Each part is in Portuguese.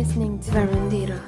listening to Verandira.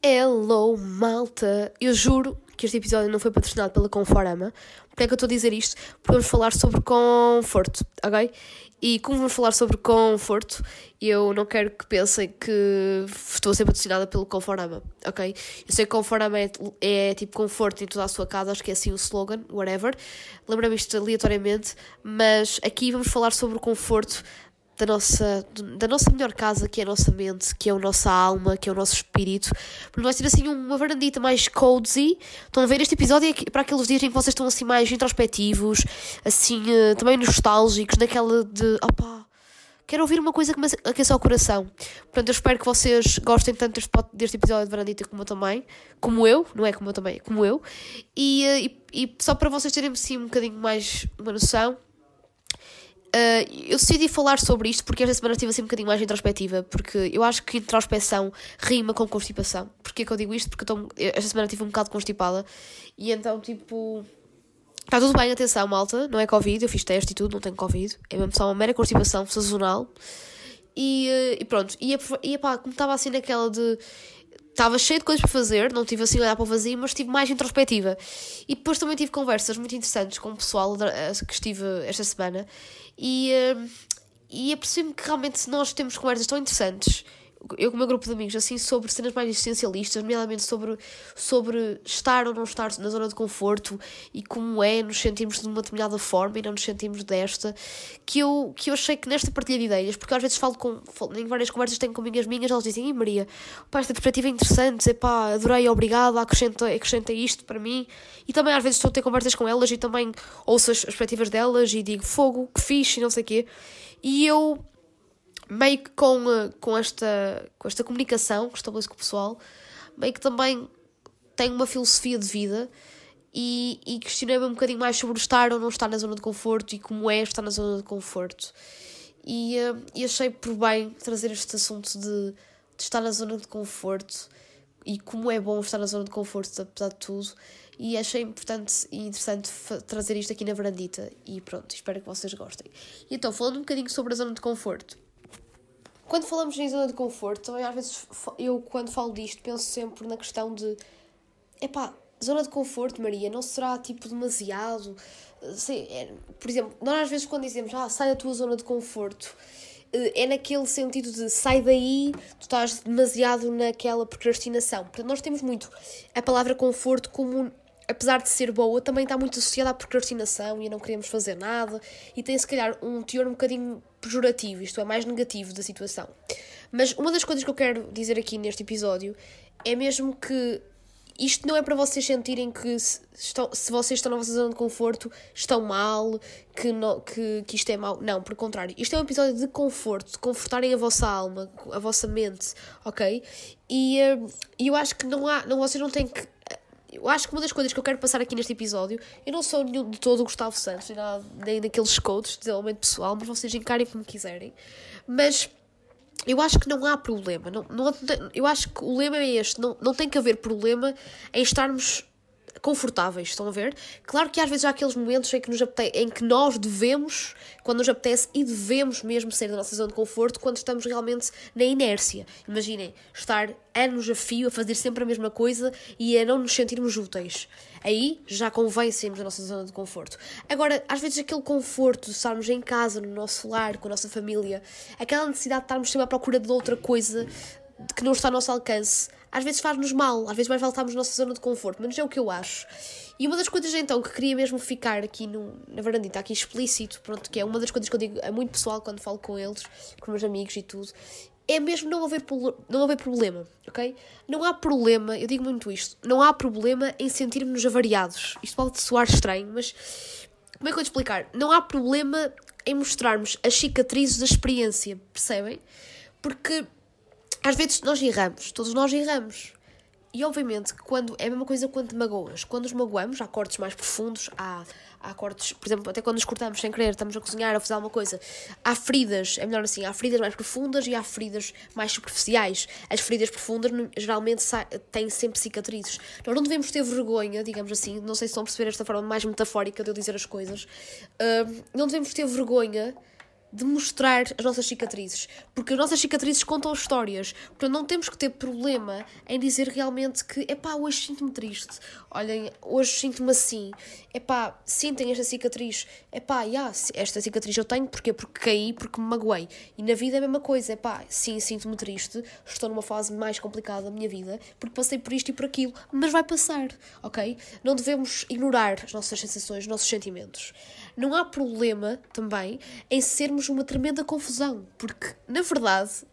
Hello, malta! Eu juro que este episódio não foi patrocinado pela Conforama. Por que é que eu estou a dizer isto? Porque vamos falar sobre conforto, ok? E como vamos falar sobre conforto, eu não quero que pensem que estou a ser patrocinada pelo Conforama, ok? Eu sei que Conforama é, é tipo conforto em toda a sua casa, acho que é assim o slogan, whatever. Lembra-me isto aleatoriamente, mas aqui vamos falar sobre o conforto da nossa, da nossa melhor casa, que é a nossa mente, que é a nossa alma, que é o nosso espírito. Porque vai ser assim uma varandita mais cozy. Estão a ver este episódio é para aqueles dias em que vocês estão assim mais introspectivos, assim, uh, também nostálgicos, naquela de opá, quero ouvir uma coisa que me aqueça o coração. Portanto, eu espero que vocês gostem tanto deste, episódio de Varandita como eu também. Como eu, não é como eu também, é como eu. E, uh, e, e só para vocês terem assim um bocadinho mais uma noção Uh, eu decidi falar sobre isto porque esta semana estive assim um bocadinho mais introspectiva, porque eu acho que introspeção rima com constipação. Porquê que eu digo isto? Porque tô, esta semana estive um bocado constipada e então, tipo. Está tudo bem, atenção, malta, não é Covid, eu fiz teste e tudo, não tenho Covid, é mesmo só uma mera constipação sazonal. E, uh, e pronto, e, e pá, como estava assim naquela de estava cheio de coisas para fazer, não tive assim a olhar para o vazio, mas estive mais introspectiva. E depois também tive conversas muito interessantes com o pessoal eh, que estive esta semana e, uh, e apercebi-me que realmente nós temos conversas tão interessantes eu com o meu grupo de amigos, assim, sobre cenas mais existencialistas, nomeadamente sobre, sobre estar ou não estar na zona de conforto e como é nos sentirmos de uma determinada forma e não nos sentimos desta, que eu, que eu achei que nesta partilha de ideias, porque às vezes falo com, em várias conversas tenho com amigas minhas, elas dizem, Maria, pá, esta perspectiva é interessante, pá, adorei, obrigada, acrescenta, acrescenta isto para mim, e também às vezes estou a ter conversas com elas e também ouço as perspectivas delas e digo, fogo, que fixe, e não sei o quê, e eu meio que com, eh, com, esta, com esta comunicação que estabeleço com o pessoal, meio que também tenho uma filosofia de vida e, e questionei-me um bocadinho mais sobre estar ou não estar na zona de conforto e como é estar na zona de conforto. E, uh, e achei por bem trazer este assunto de, de estar na zona de conforto e como é bom estar na zona de conforto, apesar de tudo. E achei importante e interessante trazer isto aqui na varandita. E pronto, espero que vocês gostem. E então, falando um bocadinho sobre a zona de conforto. Quando falamos em zona de conforto, também às vezes eu, quando falo disto, penso sempre na questão de. Epá, zona de conforto, Maria, não será tipo demasiado. Sei, é, por exemplo, nós às vezes quando dizemos, ah, sai da tua zona de conforto, eh, é naquele sentido de sai daí, tu estás demasiado naquela procrastinação. Portanto, nós temos muito a palavra conforto como apesar de ser boa, também está muito associada à procrastinação e a não queremos fazer nada e tem se calhar um teor um bocadinho pejorativo, isto é, mais negativo da situação. Mas uma das coisas que eu quero dizer aqui neste episódio é mesmo que isto não é para vocês sentirem que se, estão, se vocês estão na vossa zona de conforto estão mal, que, não, que, que isto é mau. Não, por contrário. Isto é um episódio de conforto, de confortarem a vossa alma, a vossa mente, ok? E uh, eu acho que não há, não, vocês não têm que eu acho que uma das coisas que eu quero passar aqui neste episódio, eu não sou nenhum de todo o Gustavo Santos, nem daqueles coaches de desenvolvimento pessoal, mas vocês encarem como quiserem. Mas eu acho que não há problema. Não, não, eu acho que o lema é este: não, não tem que haver problema em estarmos confortáveis, estão a ver? Claro que às vezes há aqueles momentos em que, nos apetece, em que nós devemos, quando nos apetece, e devemos mesmo sair da nossa zona de conforto quando estamos realmente na inércia. Imaginem, estar anos a fio a fazer sempre a mesma coisa e a não nos sentirmos úteis. Aí já convém sairmos da nossa zona de conforto. Agora, às vezes aquele conforto de estarmos em casa, no nosso lar, com a nossa família, aquela necessidade de estarmos sempre à procura de outra coisa que não está ao nosso alcance, às vezes faz-nos mal, às vezes mais vale estarmos na nossa zona de conforto, mas é o que eu acho. E uma das coisas então que queria mesmo ficar aqui no, na varandita, aqui explícito, pronto, que é uma das coisas que eu digo é muito pessoal quando falo com eles, com meus amigos e tudo, é mesmo não haver, não haver problema, ok? Não há problema, eu digo muito isto, não há problema em sentirmos-nos avariados. Isto pode soar estranho, mas como é que eu vou te explicar? Não há problema em mostrarmos as cicatrizes da experiência, percebem? Porque às vezes nós erramos, todos nós erramos. E obviamente quando é a mesma coisa quando te magoas. Quando nos magoamos, há cortes mais profundos, há, há cortes, por exemplo, até quando nos cortamos sem querer, estamos a cozinhar, a fazer alguma coisa, há feridas, é melhor assim, há feridas mais profundas e há feridas mais superficiais. As feridas profundas geralmente têm sempre cicatrizes. Nós não devemos ter vergonha, digamos assim, não sei se estão a perceber esta forma mais metafórica de eu dizer as coisas, uh, não devemos ter vergonha de mostrar as nossas cicatrizes, porque as nossas cicatrizes contam histórias, portanto não temos que ter problema em dizer realmente que, epá, hoje sinto-me triste, olhem, hoje sinto-me assim, epá, sintem esta cicatriz, epá, yeah, esta cicatriz eu tenho, porquê? Porque caí, porque me magoei, e na vida é a mesma coisa, epá, sim, sinto-me triste, estou numa fase mais complicada da minha vida, porque passei por isto e por aquilo, mas vai passar, ok? Não devemos ignorar as nossas sensações, os nossos sentimentos. Não há problema também em sermos uma tremenda confusão, porque, na verdade,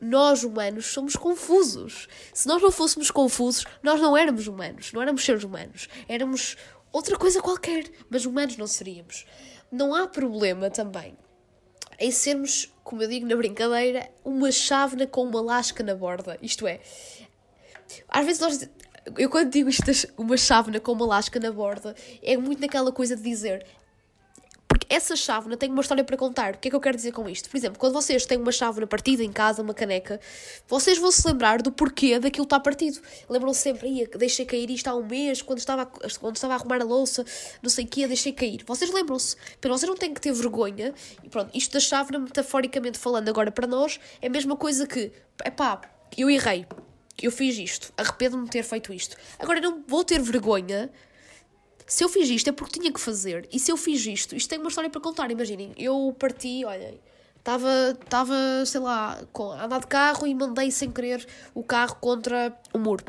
nós humanos somos confusos. Se nós não fôssemos confusos, nós não éramos humanos, não éramos seres humanos, éramos outra coisa qualquer, mas humanos não seríamos. Não há problema também em sermos, como eu digo na brincadeira, uma chávena com uma lasca na borda. Isto é, às vezes nós. Eu quando digo isto, uma chávena com uma lasca na borda, é muito naquela coisa de dizer porque essa chávena tem uma história para contar. O que é que eu quero dizer com isto? Por exemplo, quando vocês têm uma chávena partida em casa, uma caneca, vocês vão se lembrar do porquê daquilo estar partido. Lembram -se sempre, deixei cair isto há um mês, quando estava, quando estava a arrumar a louça, não sei o quê, deixei cair. Vocês lembram-se. Pero vocês não têm que ter vergonha. E pronto, isto da chávena, metaforicamente falando agora para nós, é a mesma coisa que, é pá, eu errei. Eu fiz isto, arrependo-me de ter feito isto. Agora não vou ter vergonha se eu fiz isto é porque tinha que fazer. E se eu fiz isto, isto tem uma história para contar. Imaginem, eu parti, olhem, estava, estava sei lá, a andar de carro e mandei sem querer o carro contra o muro.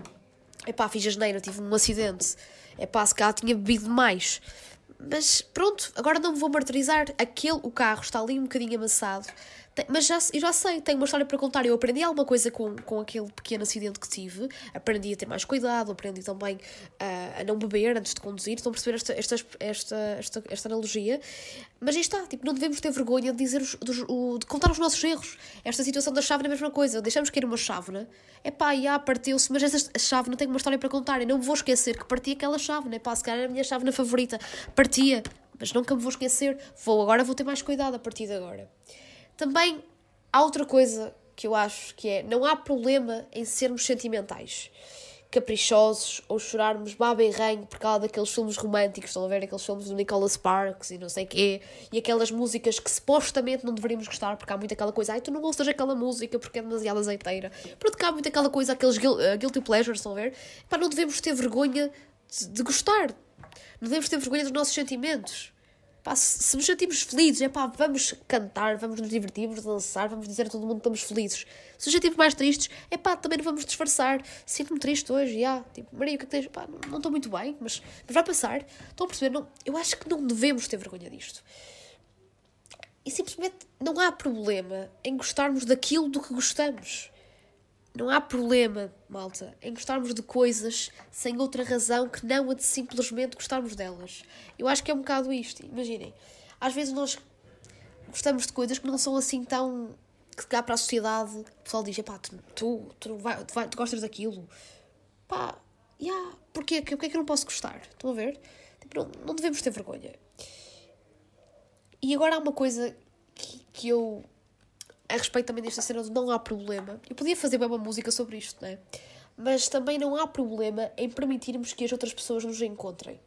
Epá, fiz a geneira, tive um acidente. Epá, se calhar tinha bebido demais. Mas pronto, agora não me vou martirizar. Aquele, o carro está ali um bocadinho amassado. Mas já, eu já sei, tenho uma história para contar. Eu aprendi alguma coisa com, com aquele pequeno acidente que tive. Aprendi a ter mais cuidado, aprendi também uh, a não beber antes de conduzir. Estão a perceber esta, esta, esta, esta, esta analogia? Mas aí está, tipo, não devemos ter vergonha de, dizer os, dos, o, de contar os nossos erros. Esta situação da chave é a mesma coisa. Deixamos cair uma chávena, é pá, já partiu-se, mas essa chave não tem uma história para contar. Eu não me vou esquecer que parti aquela chave, é pá, se calhar era a minha chave favorita. Partia, mas nunca me vou esquecer. Vou, agora vou ter mais cuidado a partir de agora. Também há outra coisa que eu acho que é: não há problema em sermos sentimentais, caprichosos ou chorarmos baba e ranho por causa daqueles filmes românticos. Estão a ver aqueles filmes do Nicholas Sparks e não sei quê, e aquelas músicas que supostamente não deveríamos gostar, porque há muito aquela coisa, ai tu não gostas daquela música porque é demasiado azeiteira. Porque há muito aquela coisa, aqueles uh, guilty pleasures, estão a ver? Pá, não devemos ter vergonha de, de gostar, não devemos ter vergonha dos nossos sentimentos. Pá, se nos sentimos felizes, é pá, vamos cantar, vamos nos divertir, vamos dançar, vamos dizer a todo mundo que estamos felizes. Se nos sentimos mais tristes, é pá, também não vamos disfarçar. Sinto-me triste hoje, já. Tipo, Maria, o que é que tens? Pá, não estou muito bem, mas, mas vai passar. Estão a perceber? Não, eu acho que não devemos ter vergonha disto. E simplesmente não há problema em gostarmos daquilo do que gostamos. Não há problema, malta, em gostarmos de coisas sem outra razão que não a de simplesmente gostarmos delas. Eu acho que é um bocado isto. Imaginem, às vezes nós gostamos de coisas que não são assim tão. que cá para a sociedade o pessoal diz: pá, tu, tu, tu, vai, tu, vai, tu gostas daquilo. Pá, yeah, porquê? Porquê é que eu não posso gostar? Estão a ver? Tipo, não, não devemos ter vergonha. E agora há uma coisa que, que eu a respeito também desta cena de não há problema. Eu podia fazer bem uma música sobre isto, não é? Mas também não há problema em permitirmos que as outras pessoas nos encontrem.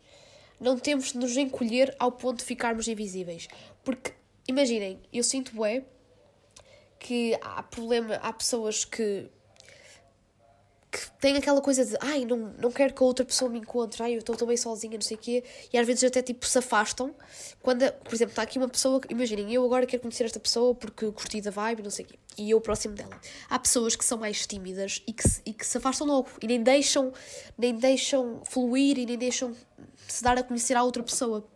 Não temos de nos encolher ao ponto de ficarmos invisíveis. Porque, imaginem, eu sinto é que há problema, há pessoas que tem aquela coisa de ai, não, não quero que a outra pessoa me encontre, ai, eu estou também sozinha, não sei o quê, e às vezes até tipo se afastam. Quando, por exemplo, está aqui uma pessoa, imaginem, eu agora quero conhecer esta pessoa porque gostei da vibe, não sei o quê, e eu próximo dela. Há pessoas que são mais tímidas e que, e que se afastam logo e nem deixam, nem deixam fluir e nem deixam se dar a conhecer à outra pessoa.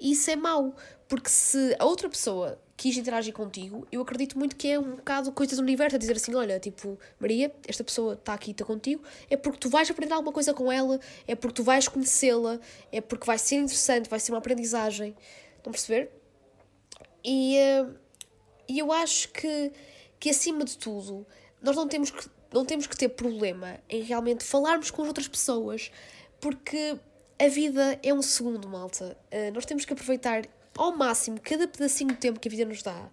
Isso é mau, porque se a outra pessoa quis interagir contigo, eu acredito muito que é um bocado coisa do universo, a dizer assim, olha, tipo, Maria, esta pessoa está aqui, está contigo, é porque tu vais aprender alguma coisa com ela, é porque tu vais conhecê-la, é porque vai ser interessante, vai ser uma aprendizagem. Estão a perceber? E, uh, e eu acho que, que, acima de tudo, nós não temos, que, não temos que ter problema em realmente falarmos com as outras pessoas, porque a vida é um segundo, malta. Uh, nós temos que aproveitar ao máximo cada pedacinho de tempo que a vida nos dá.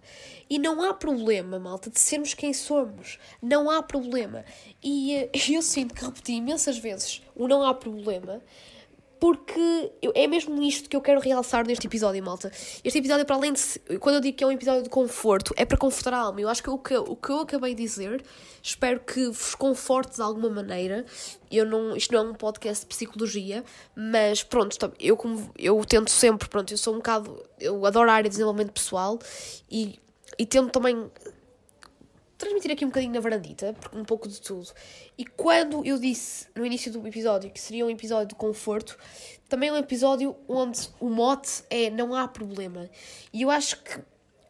E não há problema, malta, de sermos quem somos. Não há problema. E uh, eu sinto que repeti imensas vezes o não há problema, porque eu, é mesmo isto que eu quero realçar neste episódio, malta. Este episódio, para além de. Quando eu digo que é um episódio de conforto, é para confortar a alma. Eu acho que o que, o que eu acabei de dizer, espero que vos conforte de alguma maneira. Eu não, isto não é um podcast de psicologia, mas pronto, eu, como, eu tento sempre, pronto, eu sou um bocado. Eu adoro a área de desenvolvimento pessoal e, e tento também transmitir aqui um bocadinho na varandita, um pouco de tudo. E quando eu disse no início do episódio que seria um episódio de conforto, também é um episódio onde o mote é não há problema. E eu acho que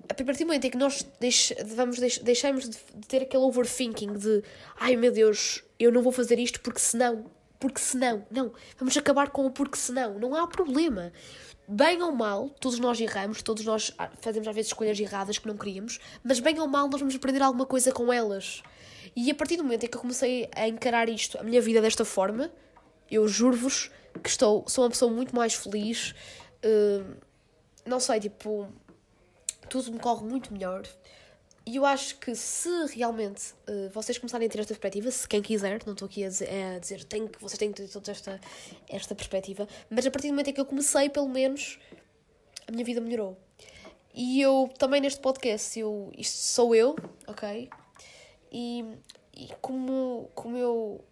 a partir do momento em que nós deix, vamos, deix, deixamos de, de ter aquele overthinking de ai meu Deus, eu não vou fazer isto porque senão, porque senão, não, vamos acabar com o porque senão, não há problema bem ou mal, todos nós erramos, todos nós ah, fazemos às vezes escolhas erradas que não queríamos, mas bem ou mal nós vamos aprender alguma coisa com elas. E a partir do momento em que eu comecei a encarar isto, a minha vida desta forma, eu juro-vos que estou, sou uma pessoa muito mais feliz. Uh, não sei, tipo, tudo me corre muito melhor. E eu acho que se realmente uh, vocês começarem a ter esta perspectiva, se quem quiser, não estou aqui a dizer, a dizer que, vocês têm que ter toda esta, esta perspectiva, mas a partir do momento em que eu comecei, pelo menos, a minha vida melhorou. E eu também neste podcast, eu, isto sou eu, ok? E, e como, como, eu,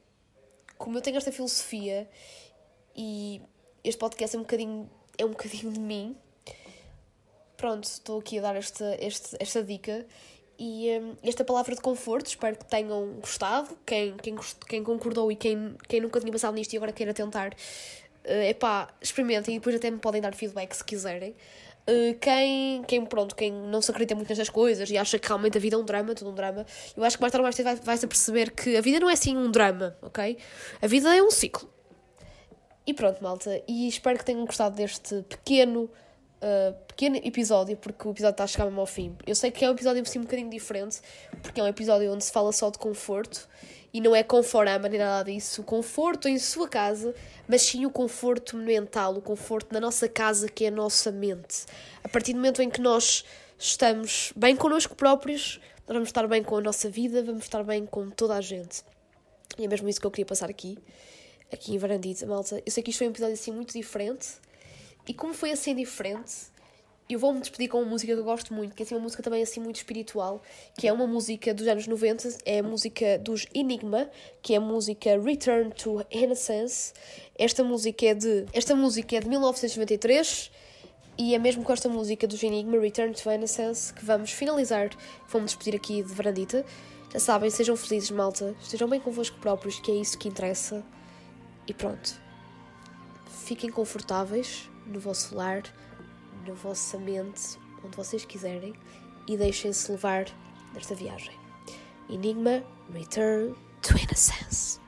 como eu tenho esta filosofia e este podcast é um bocadinho, é um bocadinho de mim, pronto, estou aqui a dar esta, esta, esta dica e um, esta palavra de conforto, espero que tenham gostado. Quem, quem, quem concordou e quem, quem nunca tinha passado nisto e agora queira tentar, uh, pá, experimentem e depois até me podem dar feedback se quiserem. Uh, quem, quem, pronto, quem não se acredita muito nestas coisas e acha que realmente a vida é um drama, tudo um drama, eu acho que mais tarde ou mais tarde vai, vai-se a perceber que a vida não é assim um drama, ok? A vida é um ciclo. E pronto, malta, e espero que tenham gostado deste pequeno uh, pequeno episódio, porque o episódio está a chegar mesmo ao fim. Eu sei que é um episódio assim, um bocadinho diferente, porque é um episódio onde se fala só de conforto e não é conforama nem nada disso. O conforto em sua casa, mas sim o conforto mental, o conforto na nossa casa, que é a nossa mente. A partir do momento em que nós estamos bem connosco próprios, nós vamos estar bem com a nossa vida, vamos estar bem com toda a gente. E é mesmo isso que eu queria passar aqui, aqui em Varandita, malta. Eu sei que isto foi um episódio assim muito diferente, e como foi assim diferente, eu vou-me despedir com uma música que eu gosto muito, que é assim, uma música também assim muito espiritual, que é uma música dos anos 90, é a música dos Enigma, que é a música Return to Innocence. Esta música é de, esta música é de 1993 e é mesmo com esta música dos Enigma, Return to Innocence, que vamos finalizar, vamos despedir aqui de Varandita. Já sabem, sejam felizes, malta, estejam bem convosco próprios, que é isso que interessa. E pronto. Fiquem confortáveis no vosso lar, na vossa mente, onde vocês quiserem, e deixem-se levar nesta viagem. Enigma Return to Innocence.